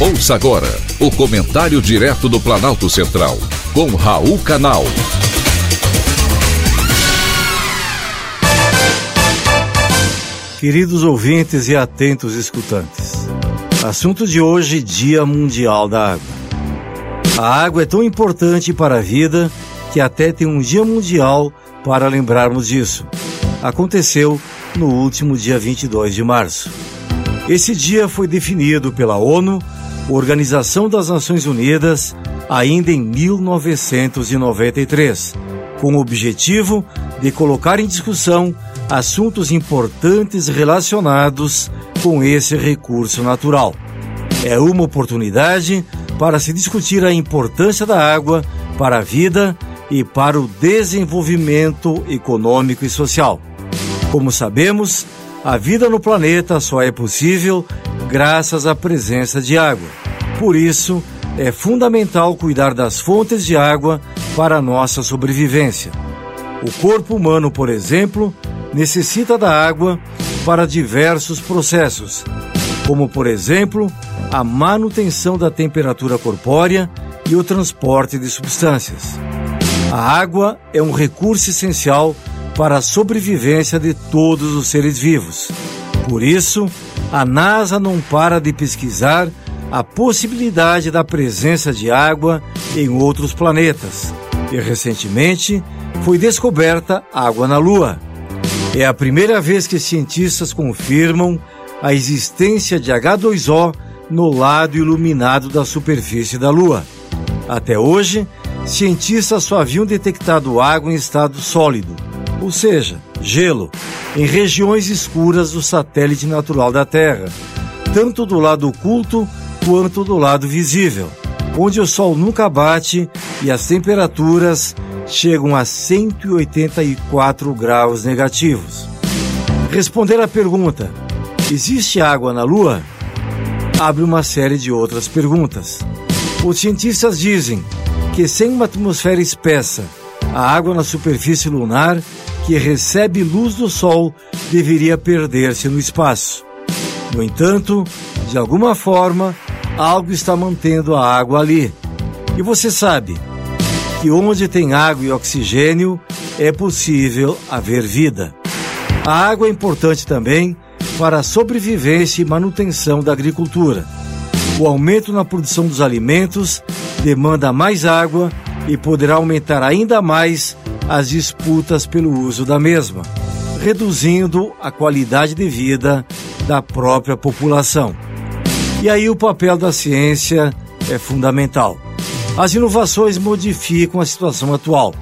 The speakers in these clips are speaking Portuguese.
Ouça agora o comentário direto do Planalto Central, com Raul Canal. Queridos ouvintes e atentos escutantes, assunto de hoje: Dia Mundial da Água. A água é tão importante para a vida que até tem um Dia Mundial para lembrarmos disso. Aconteceu no último dia 22 de março. Esse dia foi definido pela ONU Organização das Nações Unidas ainda em 1993, com o objetivo de colocar em discussão assuntos importantes relacionados com esse recurso natural. É uma oportunidade para se discutir a importância da água para a vida e para o desenvolvimento econômico e social. Como sabemos, a vida no planeta só é possível graças à presença de água. Por isso, é fundamental cuidar das fontes de água para a nossa sobrevivência. O corpo humano, por exemplo, necessita da água para diversos processos, como, por exemplo, a manutenção da temperatura corpórea e o transporte de substâncias. A água é um recurso essencial para a sobrevivência de todos os seres vivos. Por isso, a NASA não para de pesquisar a possibilidade da presença de água em outros planetas. E recentemente foi descoberta água na Lua. É a primeira vez que cientistas confirmam a existência de H2O no lado iluminado da superfície da Lua. Até hoje, cientistas só haviam detectado água em estado sólido ou seja, gelo, em regiões escuras do satélite natural da Terra, tanto do lado oculto quanto do lado visível, onde o Sol nunca bate e as temperaturas chegam a 184 graus negativos. Responder à pergunta: existe água na Lua? abre uma série de outras perguntas. Os cientistas dizem que sem uma atmosfera espessa, a água na superfície lunar que recebe luz do Sol deveria perder-se no espaço. No entanto, de alguma forma, algo está mantendo a água ali. E você sabe que onde tem água e oxigênio é possível haver vida. A água é importante também para a sobrevivência e manutenção da agricultura. O aumento na produção dos alimentos demanda mais água e poderá aumentar ainda mais as disputas pelo uso da mesma, reduzindo a qualidade de vida da própria população. E aí o papel da ciência é fundamental. As inovações modificam a situação atual,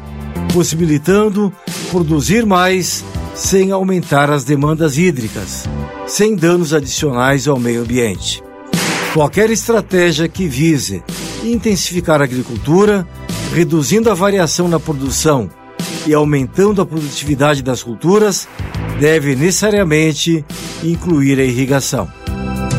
possibilitando produzir mais sem aumentar as demandas hídricas, sem danos adicionais ao meio ambiente. Qualquer estratégia que vise intensificar a agricultura, reduzindo a variação na produção e aumentando a produtividade das culturas, deve necessariamente incluir a irrigação.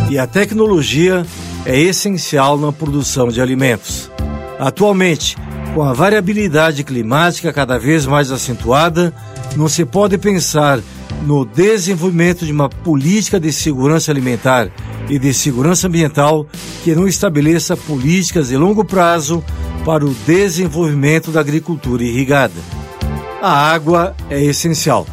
E a tecnologia é essencial na produção de alimentos. Atualmente, com a variabilidade climática cada vez mais acentuada, não se pode pensar no desenvolvimento de uma política de segurança alimentar e de segurança ambiental que não estabeleça políticas de longo prazo para o desenvolvimento da agricultura irrigada. A água é essencial.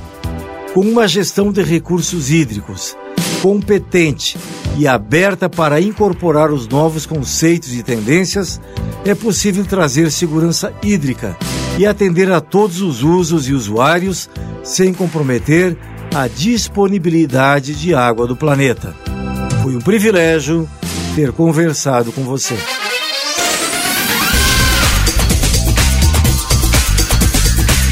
Com uma gestão de recursos hídricos competente e aberta para incorporar os novos conceitos e tendências, é possível trazer segurança hídrica e atender a todos os usos e usuários sem comprometer a disponibilidade de água do planeta. Foi um privilégio ter conversado com você.